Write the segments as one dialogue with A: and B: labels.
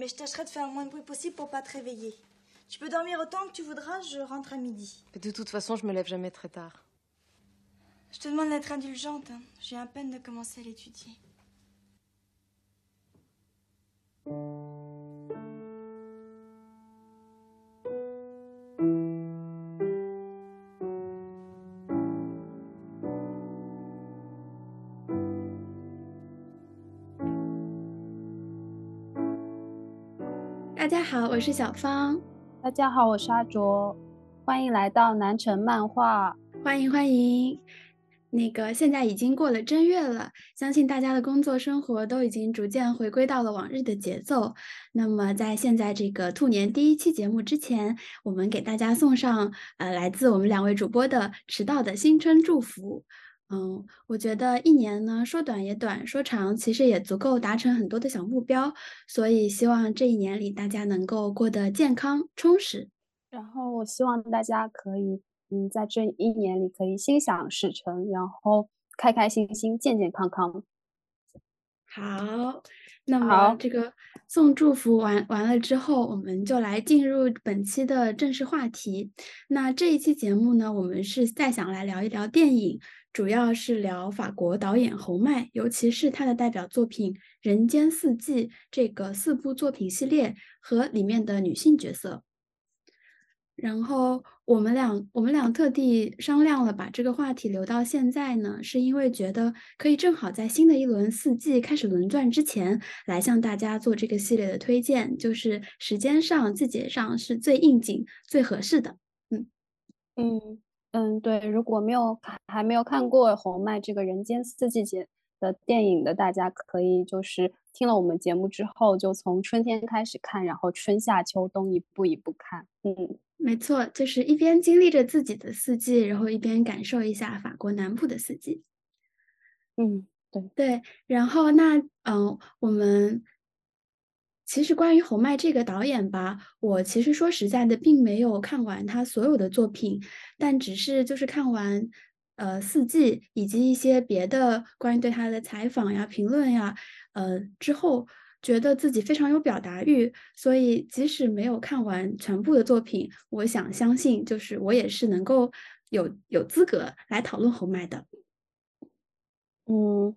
A: mais je tâcherai de faire le moins de bruit possible pour pas te réveiller. Tu peux dormir autant que tu voudras, je rentre à midi.
B: De toute façon, je me lève jamais très tard.
A: Je te demande d'être indulgente. hein. J'ai à peine de commencer à l'étudier.
C: 好，我是小芳，
D: 大家好，我是阿卓，欢迎来到南城漫画。
C: 欢迎欢迎。那个现在已经过了正月了，相信大家的工作生活都已经逐渐回归到了往日的节奏。那么在现在这个兔年第一期节目之前，我们给大家送上呃来自我们两位主播的迟到的新春祝福。嗯，我觉得一年呢，说短也短，说长其实也足够达成很多的小目标，所以希望这一年里大家能够过得健康充实。
D: 然后我希望大家可以，嗯，在这一年里可以心想事成，然后开开心心、健健康康。
C: 好，那么这个送祝福完完了之后，我们就来进入本期的正式话题。那这一期节目呢，我们是再想来聊一聊电影，主要是聊法国导演侯麦，尤其是他的代表作品《人间四季》这个四部作品系列和里面的女性角色。然后我们俩，我们俩特地商量了，把这个话题留到现在呢，是因为觉得可以正好在新的一轮四季开始轮转之前，来向大家做这个系列的推荐，就是时间上、季节上是最应景、最合适的。
D: 嗯嗯，对，如果没有还没有看过侯麦这个《人间四季节》的电影的，大家可以就是听了我们节目之后，就从春天开始看，然后春夏秋冬一步一步看。嗯
C: 没错，就是一边经历着自己的四季，然后一边感受一下法国南部的四季。
D: 嗯，对，
C: 对，然后那嗯、我们其实关于侯麦这个导演吧，我其实说实在的，并没有看完他所有的作品，但只是就是看完呃四季以及一些别的关于对他的采访呀、评论呀，呃之后。觉得自己非常有表达欲，所以即使没有看完全部的作品，我想相信，就是我也是能够有有资格来讨论侯麦的。
D: 嗯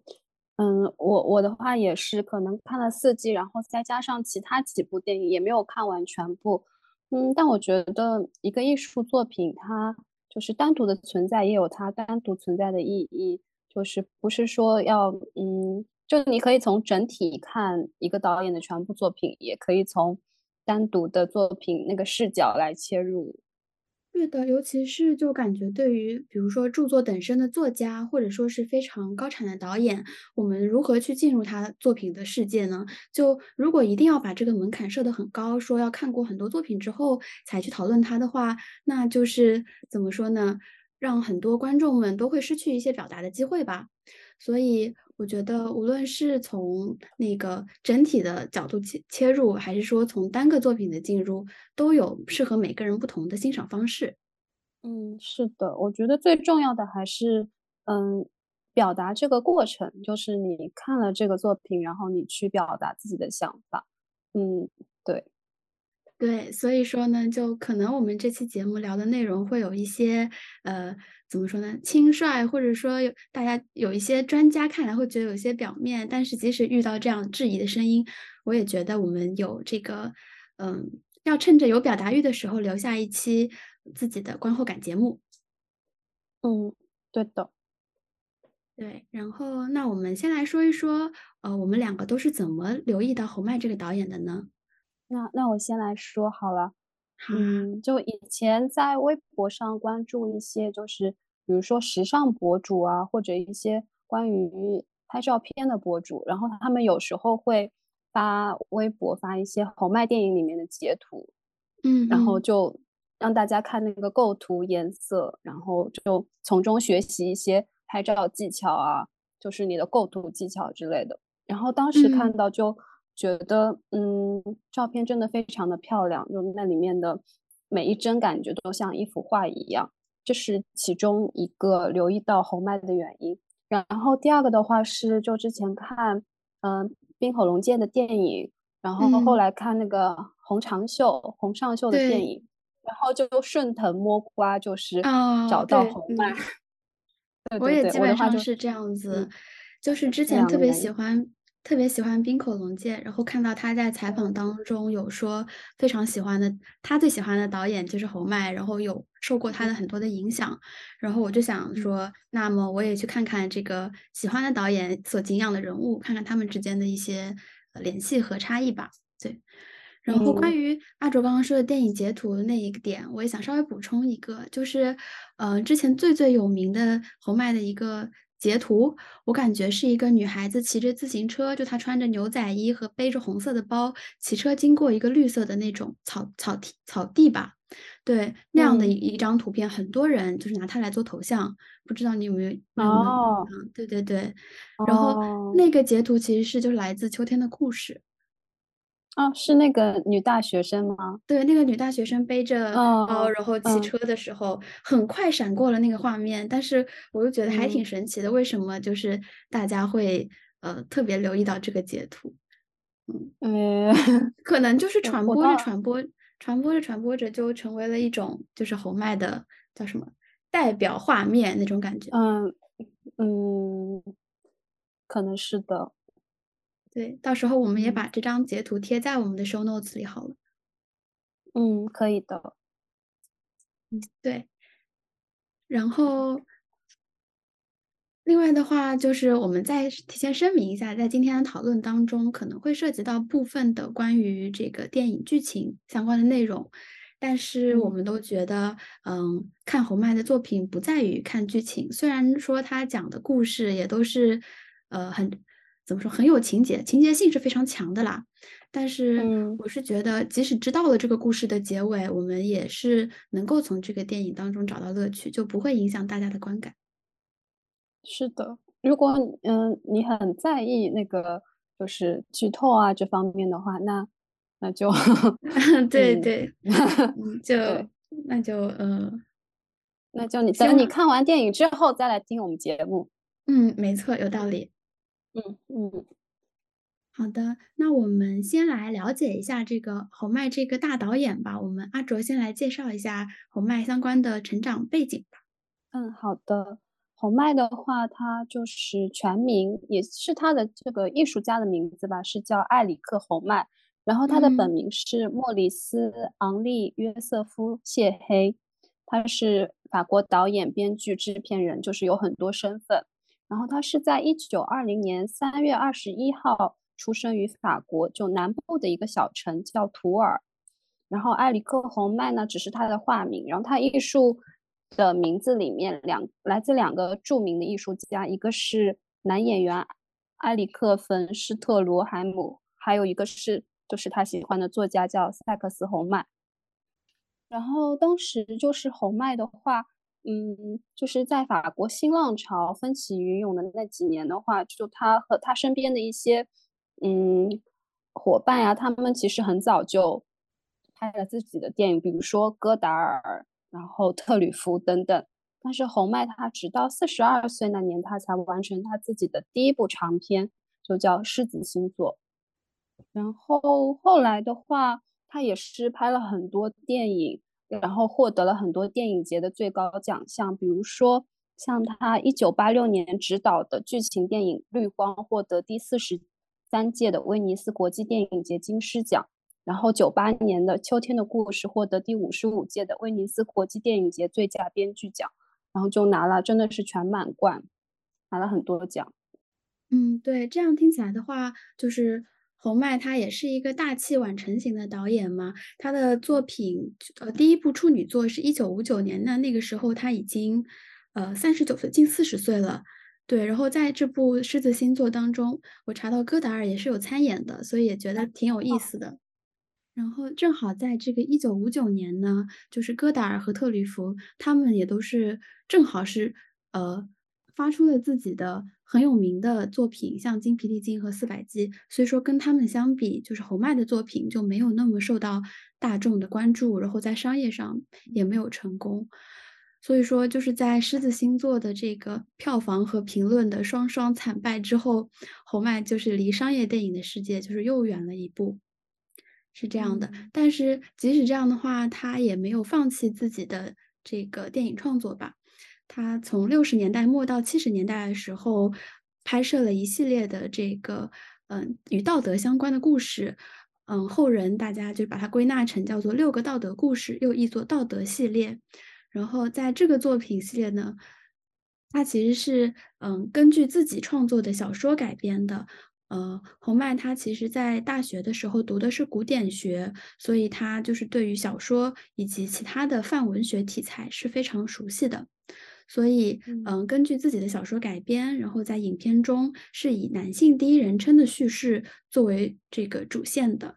D: 嗯，我我的话也是，可能看了四季，然后再加上其他几部电影，也没有看完全部。嗯，但我觉得一个艺术作品，它就是单独的存在，也有它单独存在的意义，就是不是说要嗯，就你可以从整体看一个导演的全部作品，也可以从单独的作品那个视角来切入。
C: 对的，尤其是就感觉对于比如说著作等身的作家，或者说是非常高产的导演，我们如何去进入他作品的世界呢？就如果一定要把这个门槛设得很高，说要看过很多作品之后才去讨论它的话，那就是怎么说呢？让很多观众们都会失去一些表达的机会吧。所以我觉得，无论是从那个整体的角度切切入，还是说从单个作品的进入，都有适合每个人不同的欣赏方式。
D: 嗯，是的，我觉得最重要的还是，嗯，表达这个过程，就是你看了这个作品，然后你去表达自己的想法。嗯，对，
C: 对，所以说呢，就可能我们这期节目聊的内容会有一些，呃，怎么说呢，轻率，或者说有大家有一些专家看来会觉得有些表面，但是即使遇到这样质疑的声音，我也觉得我们有这个，嗯，要趁着有表达欲的时候留下一期自己的观后感节目。
D: 嗯，对的。
C: 对，然后那我们先来说一说，呃，我们两个都是怎么留意到侯麦这个导演的呢？
D: 那那我先来说好了。嗯，就以前在微博上关注一些，就是比如说时尚博主啊，或者一些关于拍照片的博主，然后他们有时候会发微博发一些红麦电影里面的截图，
C: 嗯，
D: 然后
C: 嗯
D: 就让大家看那个构图、颜色，然后就从中学习一些拍照技巧啊，就是你的构图技巧之类的。然后当时看
C: 嗯
D: 到就觉得，嗯，照片真的非常的漂亮，就那里面的每一帧感觉都像一幅画一样，这是其中一个留意到红麦的原因。然后第二个的话是，就之前看，嗯、冰火龙剑的电影，然后后
C: 嗯
D: 来看那个洪长秀、洪尚秀的电影，然后就顺藤摸瓜，就是
C: 哦
D: 找到
C: 对
D: 侯麦。
C: 嗯
D: 对对对，
C: 我也基
D: 我的话就是
C: 这样子
D: 嗯，
C: 就是之前特别喜欢特别喜欢冰口龙介，然后看到他在采访当中有说非常喜欢的，他最喜欢的导演就是侯麦，然后有受过他的很多的影响，然后我就想说，那么我也去看看这个喜欢的导演所敬仰的人物，看看他们之间的一些呃联系和差异吧。对。然后关
D: 嗯
C: 于阿卓刚刚说的电影截图的那一个点，我也想稍微补充一个，就是，呃，之前最最有名的侯麦的一个截图，我感觉是一个女孩子骑着自行车，就她穿着牛仔衣和背着红色的包，骑车经过一个绿色的那种草草地草地吧，对，那样的一张图片，很多人就是拿它来做头像，不知道你有没有
D: 哦？
C: 对对对，然后
D: 哦
C: 那个截图其实是就是来自《秋天的故事》。
D: 哦，是那个女大学生吗？
C: 对，那个女大学生背着包，
D: 哦
C: 然后骑
D: 嗯
C: 车的时候，很快闪过了那个画面，但是我又觉得还挺
D: 嗯
C: 神奇的，为什么就是大家会呃特别留意到这个截图？
D: 嗯呃，
C: 可能就是传播着传播传播着传播着，就成为了一种就是侯麦的叫什么代表画面那种感觉。
D: 嗯嗯，可能是的。
C: 对，到时候我们也
D: 嗯
C: 把这张截图贴在我们的 show notes 里好了。
D: 嗯，可以的。
C: 嗯对，然后另外的话，就是我们再提前声明一下，在今天的讨论当中，可能会涉及到部分的关于这个电影剧情相关的内容，但是我
D: 嗯
C: 们都觉得，嗯，看侯麦的作品不在于看剧情，虽然说他讲的故事也都是，呃，很怎么说很有情节，情节性是非常强的啦。但是
D: 嗯
C: 我是觉得，即使知道了这个故事的结尾，我们也是能够从这个电影当中找到乐趣，就不会影响大家的观感。
D: 是的，如果嗯你很在意那个就是剧透啊这方面的话，那那就 嗯
C: 对对，嗯，就
D: 对
C: 那就呃，
D: 那就你等你看完电影之后再来听我们节目。
C: 嗯，没错，有道理。
D: 嗯嗯
C: 好的，那我们先来了解一下这个侯麦这个大导演吧。我们阿卓先来介绍一下侯麦相关的成长背景吧。
D: 嗯，好的。侯麦的话，他就是全名，也是他的这个艺术家的名字吧，是叫埃里克·侯麦。然后他的本
C: 嗯
D: 名是莫里斯·昂利·约瑟夫·谢黑，他是法国导演、编剧、制片人，就是有很多身份。然后他是在一九二零年三月二十一号出生于法国就南部的一个小城叫图尔。然后埃里克·侯麦呢，只是他的化名。然后他艺术的名字里面两来自两个著名的艺术家，一个是男演员埃里克·冯施特罗海姆，还有一个是就是他喜欢的作家叫塞克斯·侯麦。然后当时就是侯麦的话，嗯，就是在法国新浪潮风起云涌的那几年的话，就他和他身边的一些嗯伙伴呀、他们其实很早就拍了自己的电影，比如说戈达尔，然后特吕弗等等。但是侯麦他直到四十二岁那年，他才完成他自己的第一部长片，就叫《狮子星座》。然后后来的话，他也是拍了很多电影，然后获得了很多电影节的最高奖项，比如说像他一九八六年执导的剧情电影《绿光》获得第四十三届的威尼斯国际电影节金狮奖，然后九八年的《秋天的故事》获得第五十五届的威尼斯国际电影节最佳编剧奖，然后就拿了真的是全满贯，拿了很多奖。
C: 嗯，对，这样听起来的话，就是侯麦他也是一个大器晚成型的导演嘛。他的作品，呃，第一部处女作是一九五九年，那那个时候他已经，呃，三十九岁，近四十岁了。对，然后在这部《狮子星座》当中，我查到戈达尔也是有参演的，所以也觉得挺有意思的。然后正好在这个一九五九年呢，就是戈达尔和特吕弗他们也都是正好是呃发出了自己的很有名的作品，像《精疲力尽》和《四百集》，所以说跟他们相比，就是侯麦的作品就没有那么受到大众的关注，然后在商业上也没有成功。所以说，就是在狮子星座的这个票房和评论的双双惨败之后，侯麦就是离商业电影的世界就是又远了一步。是这样的。
E: 嗯
C: 但是即使这样的话，他也没有放弃自己的这个电影创作吧。他从六十年代末到七十年代的时候，拍摄了一系列的这个嗯与道德相关的故事。嗯，后人大家就把它归纳成叫做六个道德故事，又译作道德系列。然后在这个作品系列呢，它其实是嗯根据自己创作的小说改编的。呃，侯麦他其实在大学的时候读的是古典学，所以他就是对于小说以及其他的泛文学题材是非常熟悉的。所以，
D: 嗯
C: 嗯，根据自己的小说改编，然后在影片中是以男性第一人称的叙事作为这个主线的。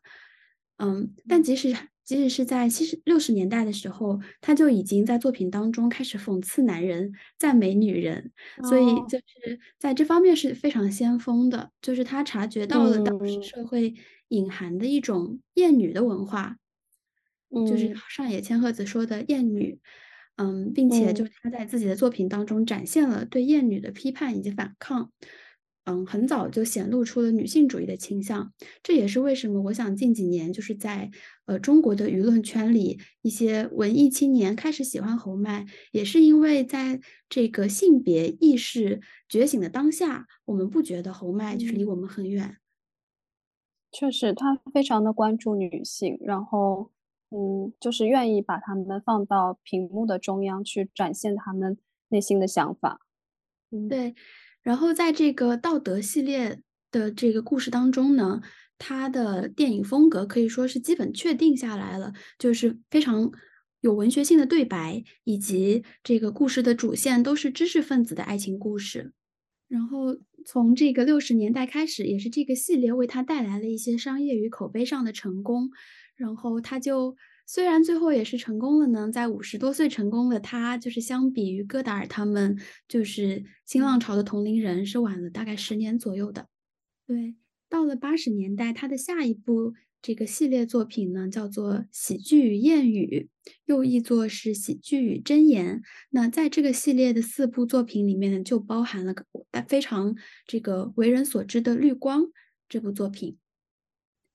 C: 嗯，但即使即使是在七十六十年代的时候，他就已经在作品当中开始讽刺男人、赞美女人，所以
E: 哦
C: 就是在这方面是非常先锋的。就是他察觉到了当时
D: 嗯
C: 社会隐含的一种厌女的文化，就是
D: 嗯
C: 上野千鹤子说的厌女。嗯，并且就
D: 是
C: 他在自己的作品当中展现了对厌女的批判以及反抗。嗯，很早就显露出了女性主义的倾向，这也是为什么我想近几年就是在呃中国的舆论圈里，一些文艺青年开始喜欢侯麦，也是因为在这个性别意识觉醒的当下，我们不觉得侯麦就是离
D: 嗯
C: 我们很远。
D: 确实，他非常的关注女性，然后，嗯，就是愿意把他们放到屏幕的中央去展现他们内心的想法。嗯
C: 对，然后在这个道德系列的这个故事当中呢，它的电影风格可以说是基本确定下来了，就是非常有文学性的对白，以及这个故事的主线都是知识分子的爱情故事。然后从这个六十年代开始，也是这个系列为他带来了一些商业与口碑上的成功。然后他就虽然最后也是成功了呢，在五十多岁成功了他，就是相比于戈达尔他们，就是新浪潮的同龄人，是晚了大概十年左右的。对，到了八十年代，他的下一部这个系列作品呢，叫做《喜剧与谚语》，又译作是《喜剧与箴言》。那在这个系列的四部作品里面呢，就包含了个非常这个为人所知的《绿光》这部作品。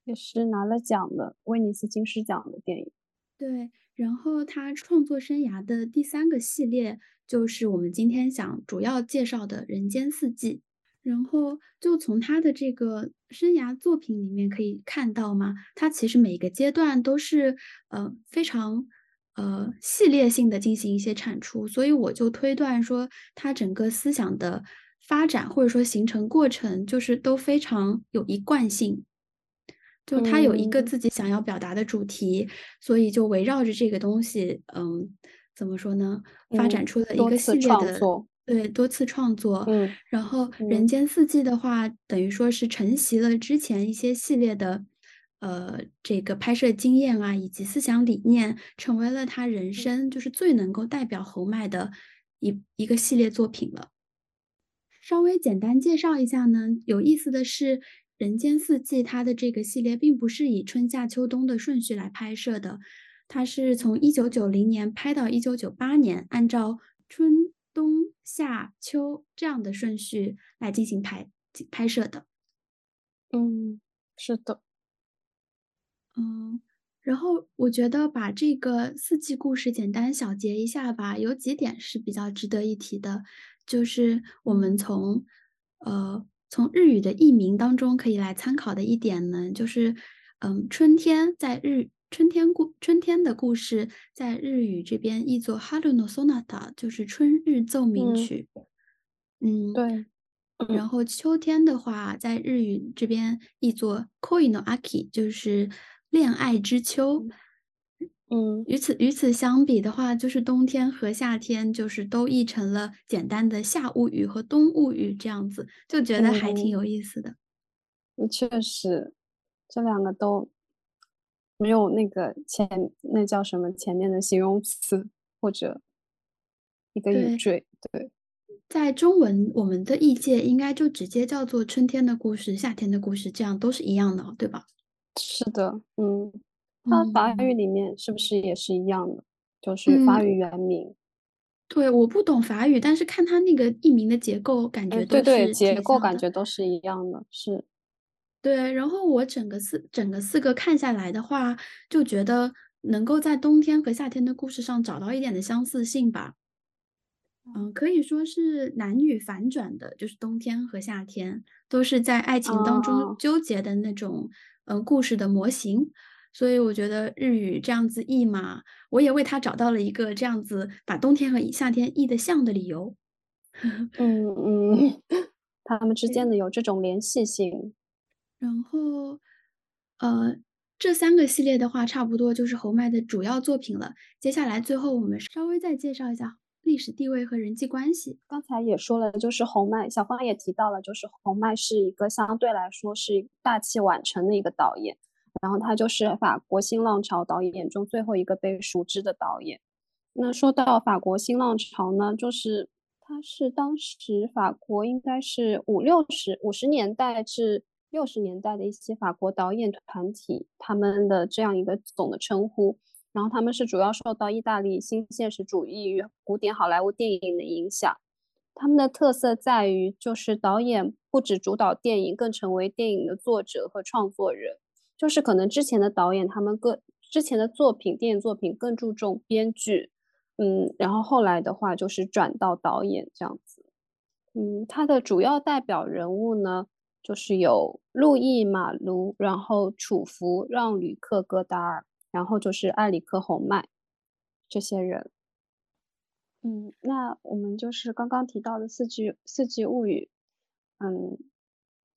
D: 也是拿了奖的威尼斯金狮奖的电影。
C: 对，然后他创作生涯的第三个系列就是我们今天想主要介绍的《人间四季》。然后就从他的这个生涯作品里面可以看到嘛，他其实每个阶段都是呃非常呃系列性的进行一些产出，所以我就推断说他整个思想的发展或者说形成过程就是都非常有一贯性。就他有一个
D: 嗯
C: 自己想要表达的主题，所以就围绕着这个东西，嗯，怎么说呢？发
D: 嗯
C: 展出了一个系列的，
D: 作
C: 对，多次创作。
D: 嗯
C: 然后《
D: 嗯
C: 人间四季》的话，等于说是承袭了之前一些系列的，呃，这个拍摄经验啊，以及思想理念，成为了他人生就是最能够代表侯麦的一一个系列作品了。稍微简单介绍一下呢，有意思的是，《人间四季》它的这个系列并不是以春夏秋冬的顺序来拍摄的，它是从一九九零年拍到一九九八年，按照春冬夏秋这样的顺序来进行拍拍摄的。
D: 嗯，是的，
C: 嗯，然后我觉得把这个四季故事简单小结一下吧，有几点是比较值得一提的，就是我们从呃从日语的译名当中可以来参考的一点呢，就是嗯春天在日春天故春天的故事在日语这边译作 Haru no Sonata，就是春日奏鸣
D: 嗯
C: 曲。嗯，
D: 对，
C: 然后秋天的话，在日语这边译作 “koi no aki”，就是恋爱之秋。
D: 嗯。
C: 与此与此相比的话，就是冬天和夏天就是都译成了简单的夏物语和冬物语这样子，就觉得还挺
D: 嗯。
C: 有意思的。
D: 嗯确实，这两个都没有那个前那叫什么前面的形容词或者一个
C: 对。
D: 语缀，对，
C: 在中文，我们的译介应该就直接叫做春天的故事、夏天的故事，这样都是一样的，对吧？
D: 是的，嗯，它法
C: 嗯
D: 语里面是不是也是一样的？就是法
C: 嗯
D: 语原名，
C: 对，我不懂法语，但是看它那个译名的结构，感觉
D: 嗯，
C: 都
D: 对对，
C: 是
D: 结构。感觉都是一样的，是，
F: 对，然后我整个四整个四个看下来的话，就觉得能够在冬天和夏天的故事上找到一点的相似性吧。嗯，可以说是男女反转的，就是冬天和夏天都是在爱情当中纠结的那种，嗯，故事的模型。所以我觉得日语这样子译嘛，我也为他找到了一个这样子把冬天和夏天译得像的理由。
D: 嗯嗯，他们之间的有这种联系性。
F: 然后，呃，这三个系列的话，差不多就是侯麦的主要作品了。接下来，最后我们稍微再介绍一下历史地位和人际关系。
D: 刚才也说了，就是侯麦，小芳也提到了，就是侯麦是一个相对来说是大器晚成的一个导演，然后他就是法国新浪潮导演中最后一个被熟知的导演。那说到法国新浪潮呢，就是他是当时法国应该是五六十五十年代至。六十年代的一些法国导演团体，他们的这样一个总的称呼，然后他们是主要受到意大利新现实主义与古典好莱坞电影的影响。他们的特色在于，就是导演不止主导电影，更成为电影的作者和创作人。就是可能之前的导演，他们各之前的作品，电影作品更注重编剧，嗯，然后后来的话就是转到导演这样子。嗯，他的主要代表人物呢？就是有路易马卢，然后楚服让吕克戈达尔，然后就是埃里克侯麦这些人。嗯，那我们就是刚刚提到的四季四季物语，嗯，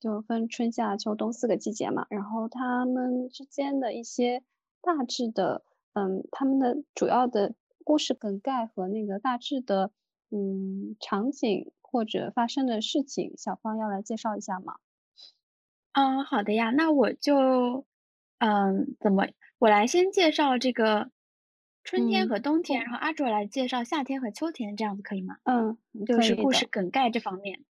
D: 就分春夏秋冬四个季节嘛，然后他们之间的一些大致的，嗯，他们的主要的故事梗概和那个大致的，嗯，场景或者发生的事情，小芳要来介绍一下吗？
F: 嗯，好的呀，那我就，嗯，怎么，我来先介绍这个春天和冬天，然后阿卓来介绍夏天和秋天，这样子可以吗？
D: 嗯，
F: 就是故事梗概这方面。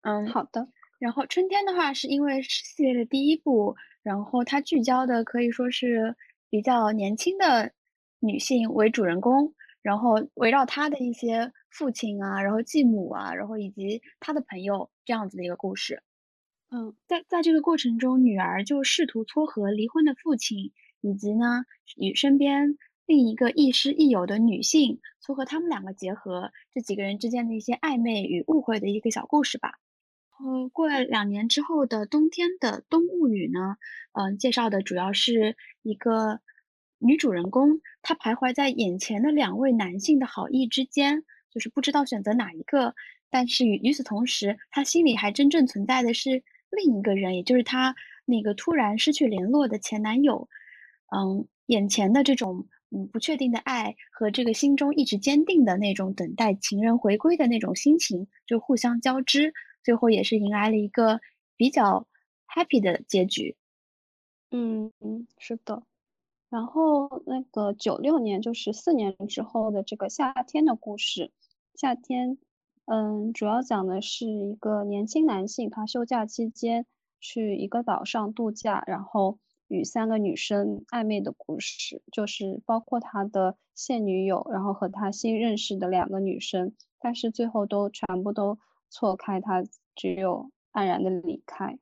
F: 嗯，
D: 好的。
F: 然后春天的话，是因为是系列的第一部，然后它聚焦的可以说是比较年轻的女性为主人公，然后围绕她的一些父亲啊，然后继母啊，然后以及她的朋友这样子的一个故事。嗯，在在这个过程中，女儿就试图撮合离婚的父亲，以及呢与身边另一个亦师亦友的女性撮合他们两个结合，这几个人之间的一些暧昧与误会的一个小故事吧。呃，过了两年之后的冬天的冬物语呢，嗯，介绍的主要是一个女主人公，她徘徊在眼前的两位男性的好意之间，就是不知道选择哪一个，但是与与此同时，她心里还真正存在的是。另一个人，也就是她那个突然失去联络的前男友，嗯，眼前的这种嗯不确定的爱和这个心中一直坚定的那种等待情人回归的那种心情，就互相交织，最后也是迎来了一个比较 happy 的结局。
D: 嗯嗯，是的。然后那个九六年，就是四年之后的这个夏天的故事，夏天。嗯，主要讲的是一个年轻男性，他休假期间去一个岛上度假，然后与三个女生暧昧的故事，就是包括他的现女友，然后和他新认识的两个女生，但是最后都全部都错开，他只有黯然的离开。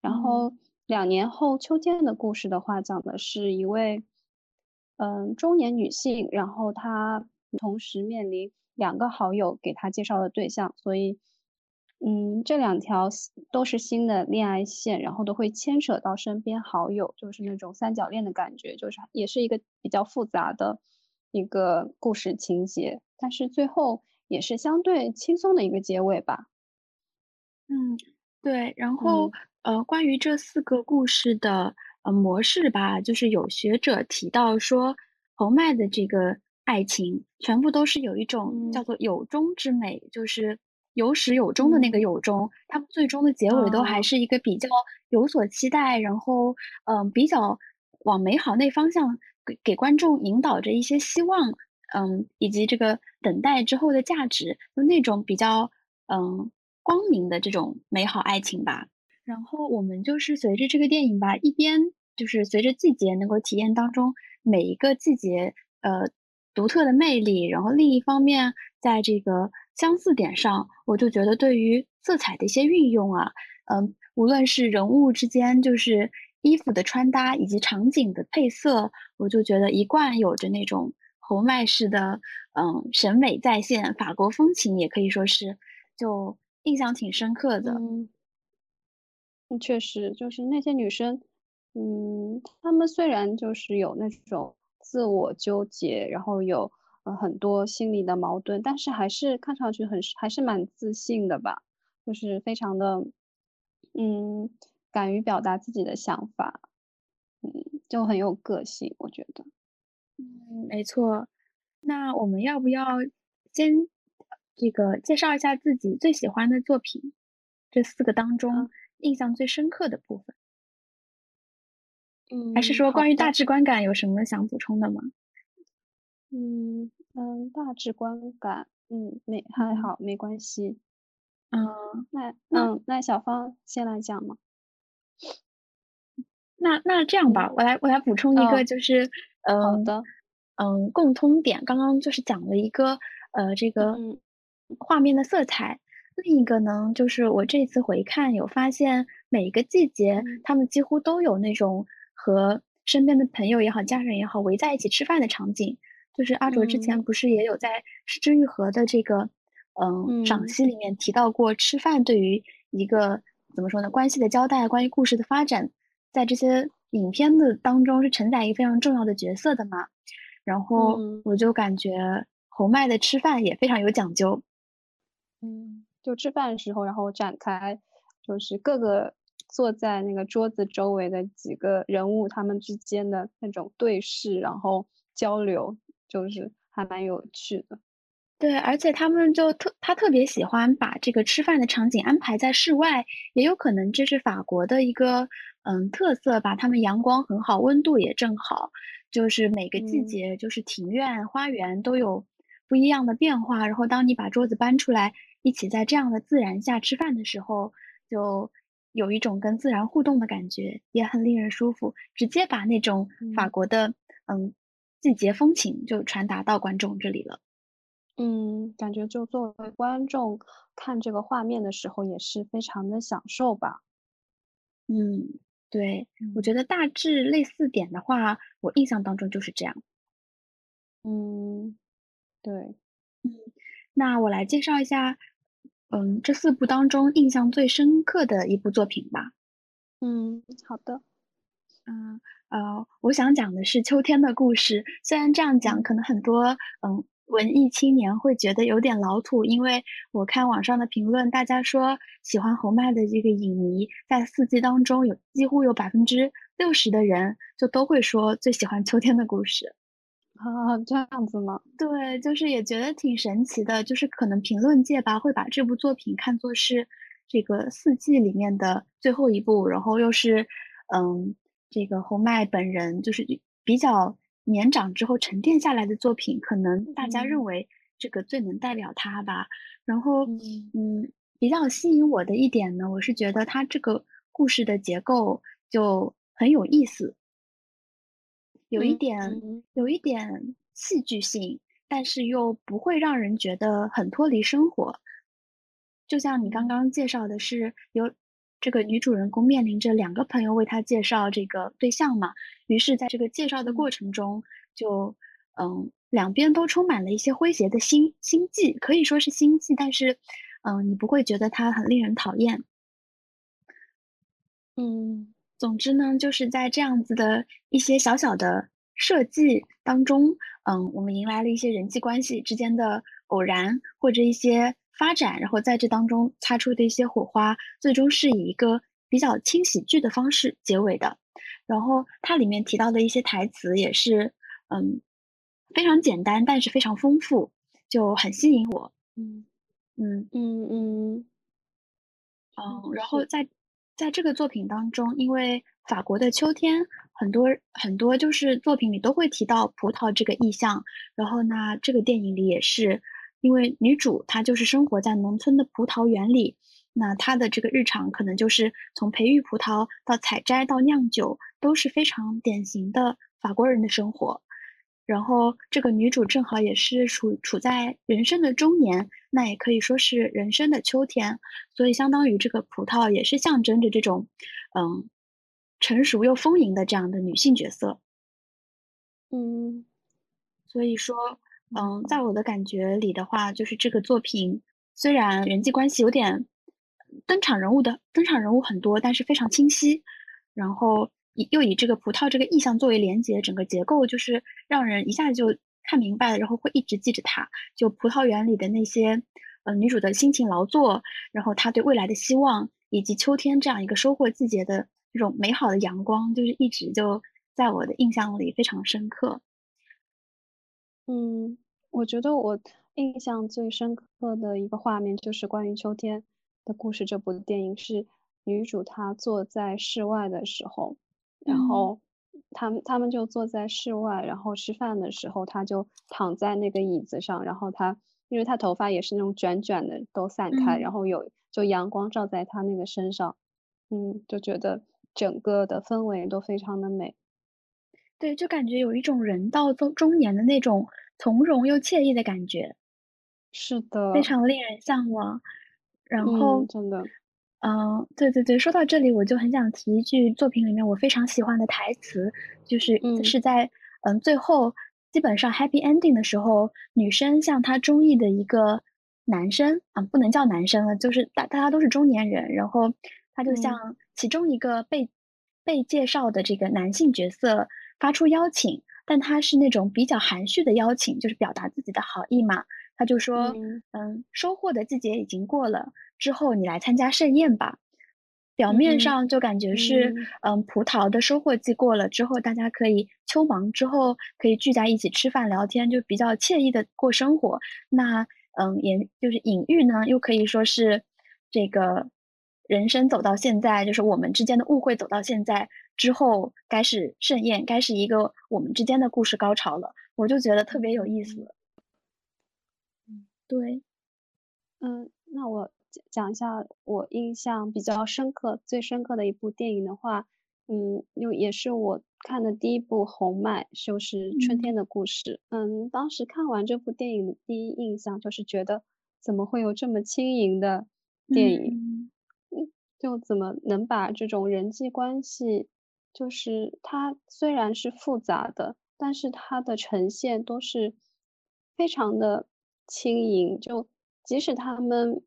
D: 然后两年后秋天的故事的话，讲的是一位嗯中年女性，然后她同时面临。两个好友给她介绍的对象，所以，嗯，这两条都是新的恋爱线，然后都会牵扯到身边好友，就是那种三角恋的感觉，就是也是一个比较复杂的一个故事情节，但是最后也是相对轻松的一个结尾吧。
F: 嗯，对。然后，呃，关于这四个故事的呃模式吧，就是有学者提到说，侯麦的这个。爱情全部都是有一种叫做有终之美，就是有始有终的那个有终。他们最终的结尾都还是一个比较有所期待，然后嗯，比较往美好那方向给给观众引导着一些希望，嗯，以及这个等待之后的价值，就那种比较嗯光明的这种美好爱情吧。然后我们就是随着这个电影吧，一边就是随着季节能够体验当中每一个季节，呃。独特的魅力，然后另一方面，在这个相似点上，我就觉得对于色彩的一些运用啊，嗯，无论是人物之间，就是衣服的穿搭以及场景的配色，我就觉得一贯有着那种侯麦式的，嗯，审美再现，法国风情也可以说是，就印象挺深刻的。
D: 嗯，确实，就是那些女生，嗯，她们虽然就是有那种自我纠结，然后有呃很多心理的矛盾，但是还是看上去很还是蛮自信的吧，就是非常的。嗯，敢于表达自己的想法，嗯，就很有个性，我觉得。
F: 嗯，没错。那我们要不要先这个介绍一下自己最喜欢的作品？这四个当中印象最深刻的部分？
D: 嗯，
F: 还是说关于大致观感有什么想补充的吗？
D: 嗯嗯，大致观感，嗯，没还好，没关系。
F: 嗯，
D: 那嗯，那小芳先来讲嘛。
F: 那那这样吧，我来我来补充一个，就是嗯，
D: 好的，
F: 嗯，共通点。刚刚就是讲了一个呃，这个画面的色彩。另一个呢，就是我这次回看有发现，每一个季节他们几乎都有那种和身边的朋友也好、家人也好围在一起吃饭的场景。就是阿卓之前不是也有在《失之愈合》的这个。嗯，赏析里面提到过，吃饭对于一个怎么说呢，关系的交代，关于故事的发展，在这些影片的当中是承载一个非常重要的角色的嘛。然后我就感觉侯麦的吃饭也非常有讲究。
D: 嗯，就吃饭的时候，然后展开，就是各个坐在那个桌子周围的几个人物他们之间的那种对视，然后交流，就是还蛮有趣的。
F: 对，而且他们就特他特别喜欢把这个吃饭的场景安排在室外，也有可能这是法国的一个嗯特色吧。他们阳光很好，温度也正好，就是每个季节就是庭院、花园都有不一样的变化。然后当你把桌子搬出来，一起在这样的自然下吃饭的时候，就有一种跟自然互动的感觉，也很令人舒服。直接把那种法国的嗯季节风情就传达到观众这里了。
D: 嗯，感觉就作为观众看这个画面的时候，也是非常的享受吧。
F: 嗯，对，我觉得大致类似点的话，我印象当中就是这样。
D: 嗯，对，
F: 嗯，那我来介绍一下，嗯，这四部当中印象最深刻的一部作品吧。
D: 嗯，好的。
F: 嗯，呃，我想讲的是秋天的故事。虽然这样讲，可能很多，嗯。文艺青年会觉得有点老土，因为我看网上的评论，大家说喜欢侯麦的这个影迷，在四季当中有几乎有百分之六十的人就都会说最喜欢秋天的故事。
D: 啊，这样子吗？
F: 对，就是也觉得挺神奇的，就是可能评论界吧会把这部作品看作是这个四季里面的最后一部，然后又是嗯，这个侯麦本人就是比较。年长之后沉淀下来的作品，可能大家认为这个最能代表他吧。然后，嗯，比较吸引我的一点呢，我是觉得他这个故事的结构就很有意思，有一点有一点戏剧性，但是又不会让人觉得很脱离生活。就像你刚刚介绍的是有。这个女主人公面临着两个朋友为她介绍这个对象嘛，于是在这个介绍的过程中，就嗯，两边都充满了一些诙谐的心心计，可以说是心计，但是嗯，你不会觉得它很令人讨厌。
D: 嗯，
F: 总之呢，就是在这样子的一些小小的设计当中，嗯，我们迎来了一些人际关系之间的偶然，或者一些。发展，然后在这当中擦出的一些火花，最终是以一个比较轻喜剧的方式结尾的。然后它里面提到的一些台词也是，嗯，非常简单，但是非常丰富，就很吸引我。
D: 嗯
F: 嗯
D: 嗯嗯
F: 嗯。然后在在这个作品当中，因为法国的秋天，很多很多就是作品里都会提到葡萄这个意象。然后呢，这个电影里也是。因为女主她就是生活在农村的葡萄园里，那她的这个日常可能就是从培育葡萄到采摘到酿酒，都是非常典型的法国人的生活。然后这个女主正好也是处处在人生的中年，那也可以说是人生的秋天，所以相当于这个葡萄也是象征着这种，嗯，成熟又丰盈的这样的女性角色。
D: 嗯，
F: 所以说，嗯，在我的感觉里的话，就是这个作品虽然人际关系有点登场人物的登场人物很多，但是非常清晰，然后。以又以这个葡萄这个意象作为连接，整个结构就是让人一下子就看明白了，然后会一直记着它。就葡萄园里的那些，呃，女主的辛勤劳作，然后她对未来的希望，以及秋天这样一个收获季节的这种美好的阳光，就是一直就在我的印象里非常深刻。
D: 嗯，我觉得我印象最深刻的一个画面就是关于秋天的故事。这部电影是女主她坐在室外的时候。然后，他们他们就坐在室外，然后吃饭的时候，她就躺在那个椅子上，然后她，因为她头发也是那种卷卷的，都散开，然后有就阳光照在她那个身上，嗯，就觉得整个的氛围都非常的美。
F: 对，就感觉有一种人到中中年的那种从容又惬意的感觉。
D: 是的，
F: 非常令人向往。然后，
D: 真的。
F: 嗯，对对对，说到这里，我就很想提一句作品里面我非常喜欢的台词，就是是在嗯最后基本上 happy ending 的时候，女生向她中意的一个男生啊，不能叫男生了，就是大大家都是中年人，然后他就向其中一个被被介绍的这个男性角色发出邀请，但他是那种比较含蓄的邀请，就是表达自己的好意嘛。他就说，嗯，收获的季节已经过了，之后你来参加盛宴吧。表面上就感觉是，嗯，葡萄的收获季过了之后，大家可以秋忙之后可以聚在一起吃饭聊天，就比较惬意的过生活。那，嗯，也就是隐喻呢，又可以说是，这个人生走到现在，就是我们之间的误会走到现在之后，该是盛宴，该是一个我们之间的故事高潮了。我就觉得特别有意思。对，
D: 嗯，那我讲一下我印象比较深刻、最深刻的一部电影的话，嗯，又也是我看的第一部红麦，就是《春天的故事》。嗯，当时看完这部电影的第一印象就是觉得，怎么会有这么轻盈的电影？嗯，就怎么能把这种人际关系，就是它虽然是复杂的，但是它的呈现都是非常的。轻盈，就即使他们，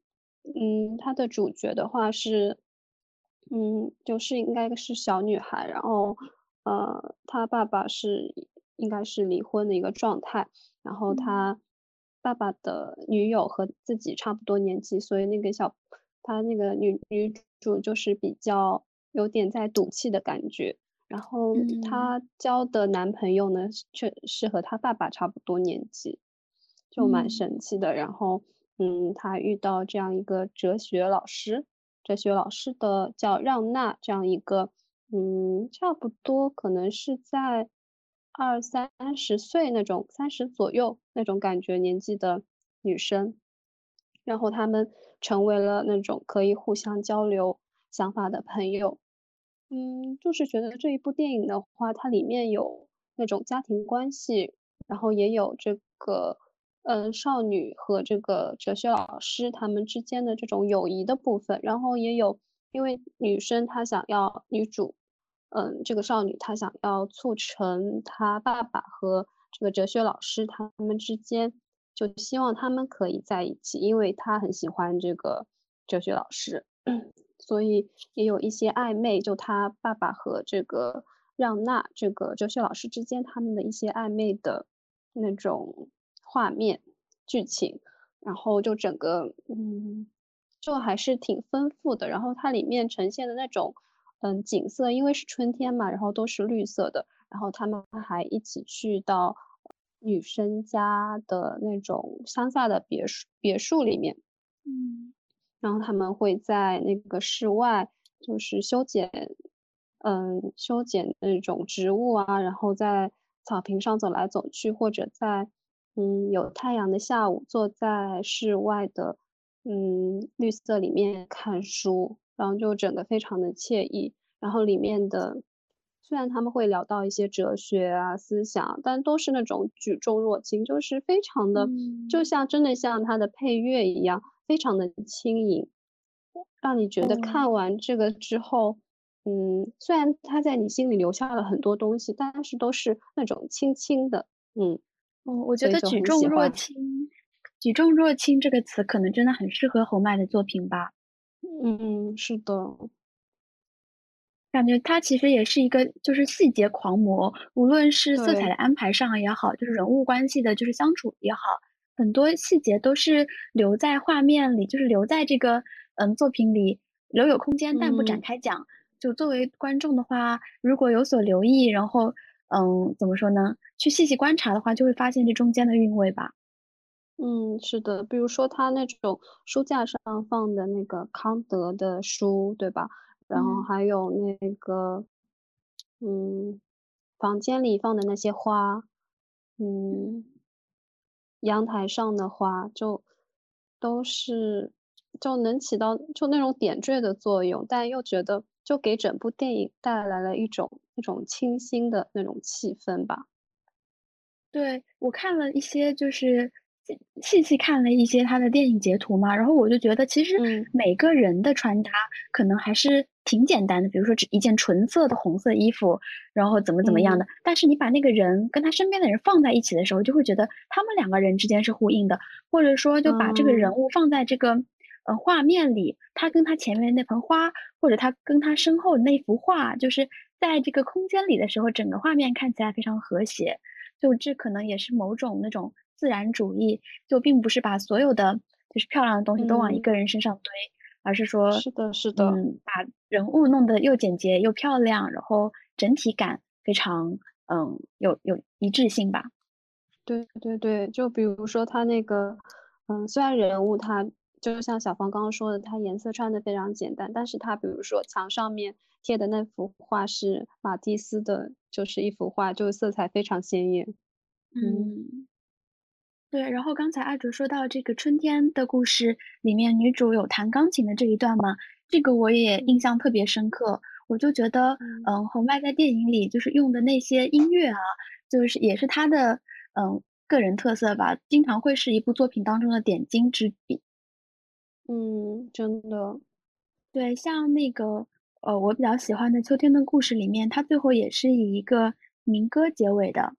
D: 嗯，他的主角的话是，嗯，就是应该是小女孩，然后，呃，他爸爸是应该是离婚的一个状态，然后他爸爸的女友和自己差不多年纪，所以那个小，他那个女女主就是比较有点在赌气的感觉，然后她交的男朋友呢，却是和她爸爸差不多年纪。就蛮神奇的，然后，嗯，她遇到这样一个哲学老师，哲学老师的叫让娜，这样一个，嗯，差不多可能是在二三十岁那种，三十左右那种感觉年纪的女生，然后他们成为了那种可以互相交流想法的朋友，嗯，就是觉得这一部电影的话，它里面有那种家庭关系，然后也有这个。嗯，少女和这个哲学老师他们之间的这种友谊的部分，然后也有，因为女生她想要女主，嗯，这个少女她想要促成她爸爸和这个哲学老师他们之间，就希望他们可以在一起，因为他很喜欢这个哲学老师，所以也有一些暧昧，就他爸爸和这个让娜这个哲学老师之间他们的一些暧昧的那种。画面、剧情，然后就整个，嗯，就还是挺丰富的。然后它里面呈现的那种，嗯，景色，因为是春天嘛，然后都是绿色的。然后他们还一起去到女生家的那种乡下的别墅别墅里面，
F: 嗯，
D: 然后他们会在那个室外，就是修剪，嗯，修剪那种植物啊，然后在草坪上走来走去，或者在。嗯，有太阳的下午，坐在室外的嗯绿色里面看书，然后就整个非常的惬意。然后里面的虽然他们会聊到一些哲学啊思想，但都是那种举重若轻，就是非常的，就像真的像它的配乐一样，非常的轻盈，让你觉得看完这个之后，嗯，虽然他在你心里留下了很多东西，但是都是那种轻轻的，嗯，
F: 哦，我觉得举重若轻，举重若轻这个词可能真的很适合侯麦的作品吧。
D: 嗯，是的。
F: 感觉他其实也是一个就是细节狂魔，无论是色彩的安排上也好，就是人物关系的就是相处也好，很多细节都是留在画面里，就是留在这个嗯作品里留有空间，但不展开讲。就作为观众的话，如果有所留意，然后嗯怎么说呢，去细细观察的话，就会发现这中间的韵味吧。
D: 嗯，是的，比如说他那种书架上放的那个康德的书，对吧？然后还有那个，嗯，房间里放的那些花，嗯，阳台上的花，就都是就能起到就那种点缀的作用，但又觉得就给整部电影带来了一种那种清新的那种气氛吧。
F: 对我看了一些就是。细细看了一些他的电影截图嘛，然后我就觉得其实每个人的穿搭可能还是挺简单的，比如说只一件纯色的红色衣服，然后怎么怎么样的。但是你把那个人跟他身边的人放在一起的时候，就会觉得他们两个人之间是呼应的，或者说就把这个人物放在这个呃画面里，他跟他前面那盆花，或者他跟他身后的那幅画，就是在这个空间里的时候，整个画面看起来非常和谐。就这可能也是某种那种。自然主义就并不是把所有的就是漂亮的东西都往一个人身上堆，而是说，
D: 是的，是的，
F: 嗯，把人物弄得又简洁又漂亮，然后整体感非常嗯有有一致性吧。
D: 对对对，就比如说他那个嗯，虽然人物他就像小芳刚刚说的，他颜色穿的非常简单，但是他比如说墙上面贴的那幅画是马蒂斯的，就是一幅画，就色彩非常鲜艳。
F: 嗯。对，然后刚才阿哲说到这个春天的故事里面，女主有弹钢琴的这一段嘛，这个我也印象特别深刻。我就觉得，嗯，红麦在电影里就是用的那些音乐啊，就是也是他的嗯个人特色吧，经常会是一部作品当中的点睛之笔。
D: 嗯，真的。
F: 对，像那个呃，我比较喜欢的《秋天的故事》里面，它最后也是以一个民歌结尾的。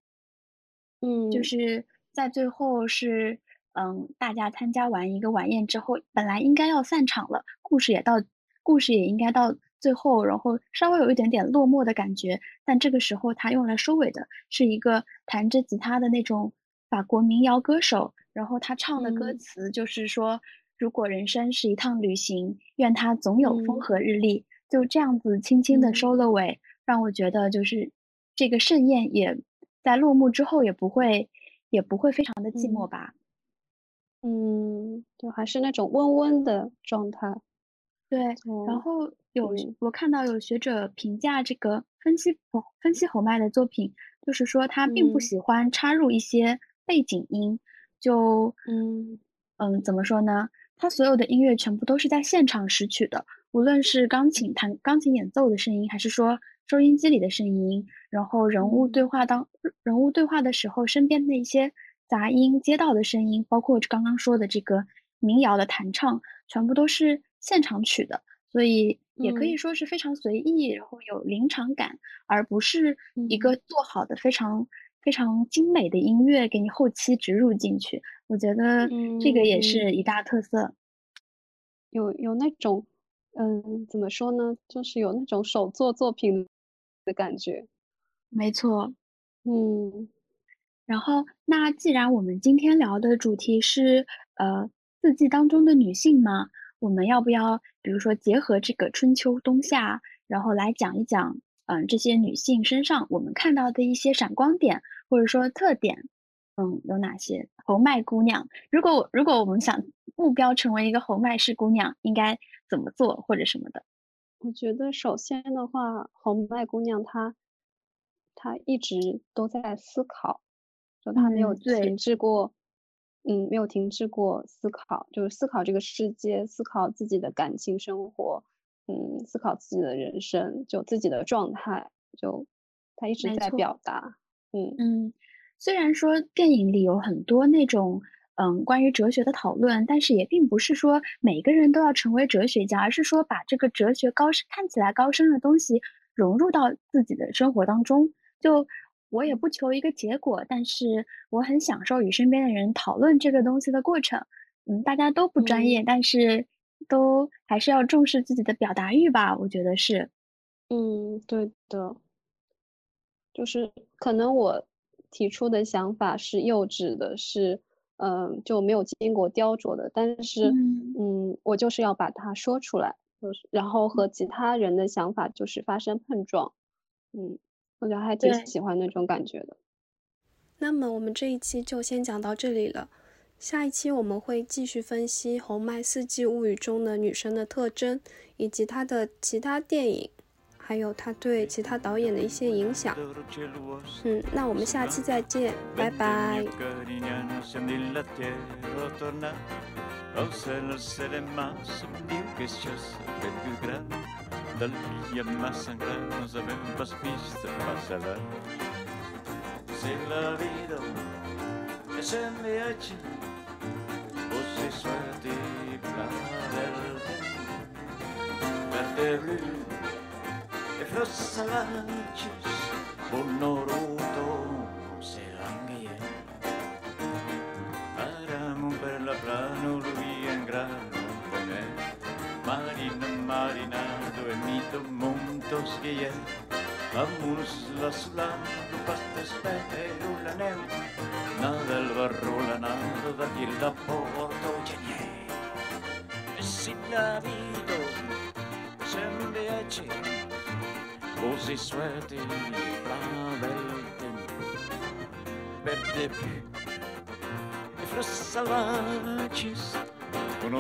D: 嗯，
F: 就是。在最后是，嗯，大家参加完一个晚宴之后，本来应该要散场了，故事也到，故事也应该到最后，然后稍微有一点点落寞的感觉。但这个时候他用来收尾的是一个弹着吉他的那种法国民谣歌手，然后他唱的歌词就是说，如果人生是一趟旅行，愿它总有风和日丽。就这样子轻轻的收了尾，让我觉得就是这个盛宴也在落幕之后也不会。也不会非常的寂寞吧？
D: 嗯，就还是那种温温的状态。
F: 对，然后有我看到有学者评价这个分析分析侯麦的作品，就是说他并不喜欢插入一些背景音，就
D: 嗯
F: 嗯怎么说呢？他所有的音乐全部都是在现场拾取的，无论是钢琴弹钢琴演奏的声音，还是说。收音机里的声音，然后人物对话当人物对话的时候，身边的一些杂音、街道的声音，包括刚刚说的这个民谣的弹唱，全部都是现场取的，所以也可以说是非常随意，然后有临场感，而不是一个做好的非常非常精美的音乐给你后期植入进去。我觉得这个也是一大特色，
D: 有有那种嗯，怎么说呢，就是有那种手作作品。的感觉，
F: 没错，
D: 嗯，
F: 然后那既然我们今天聊的主题是呃四季当中的女性嘛，我们要不要比如说结合这个春秋冬夏，然后来讲一讲嗯这些女性身上我们看到的一些闪光点或者说特点，嗯有哪些？侯麦姑娘，如果如果我们想目标成为一个侯麦式姑娘，应该怎么做或者什么的？
D: 我觉得首先的话，红麦姑娘她，她一直都在思考，就她没有停滞过，嗯，没有停滞过思考，就是思考这个世界，思考自己的感情生活，嗯，思考自己的人生，就自己的状态，就她一直在表达。嗯
F: 嗯，虽然说电影里有很多那种嗯关于哲学的讨论，但是也并不是说每个人都要成为哲学家，而是说把这个哲学高深看起来高深的东西融入到自己的生活当中。就我也不求一个结果，但是我很享受与身边的人讨论这个东西的过程。嗯，大家都不专业，但是都还是要重视自己的表达欲吧。我觉得是。
D: 嗯，对的。就是可能我提出的想法是幼稚的，是嗯就没有经过雕琢的，但是嗯我就是要把它说出来，就是然后和其他人的想法就是发生碰撞。嗯，我觉得还挺喜欢那种感觉的。
G: 那么我们这一期就先讲到这里了，下一期我们会继续分析《红麦四季物语》中的女生的特征，以及她的其他电影。还有他对其他导演的一些影响。嗯，那我们下期再见，拜拜。salachos bonoroto serán gaiak para romper la plano lo en grano eh. marina marinado en mito montos gaiak vamos la solano pastes pero la neu. Nada el barro la nada da tilda porto genie sin la vida se me eche Rosig svett i blavelten Vette più E frussa la Con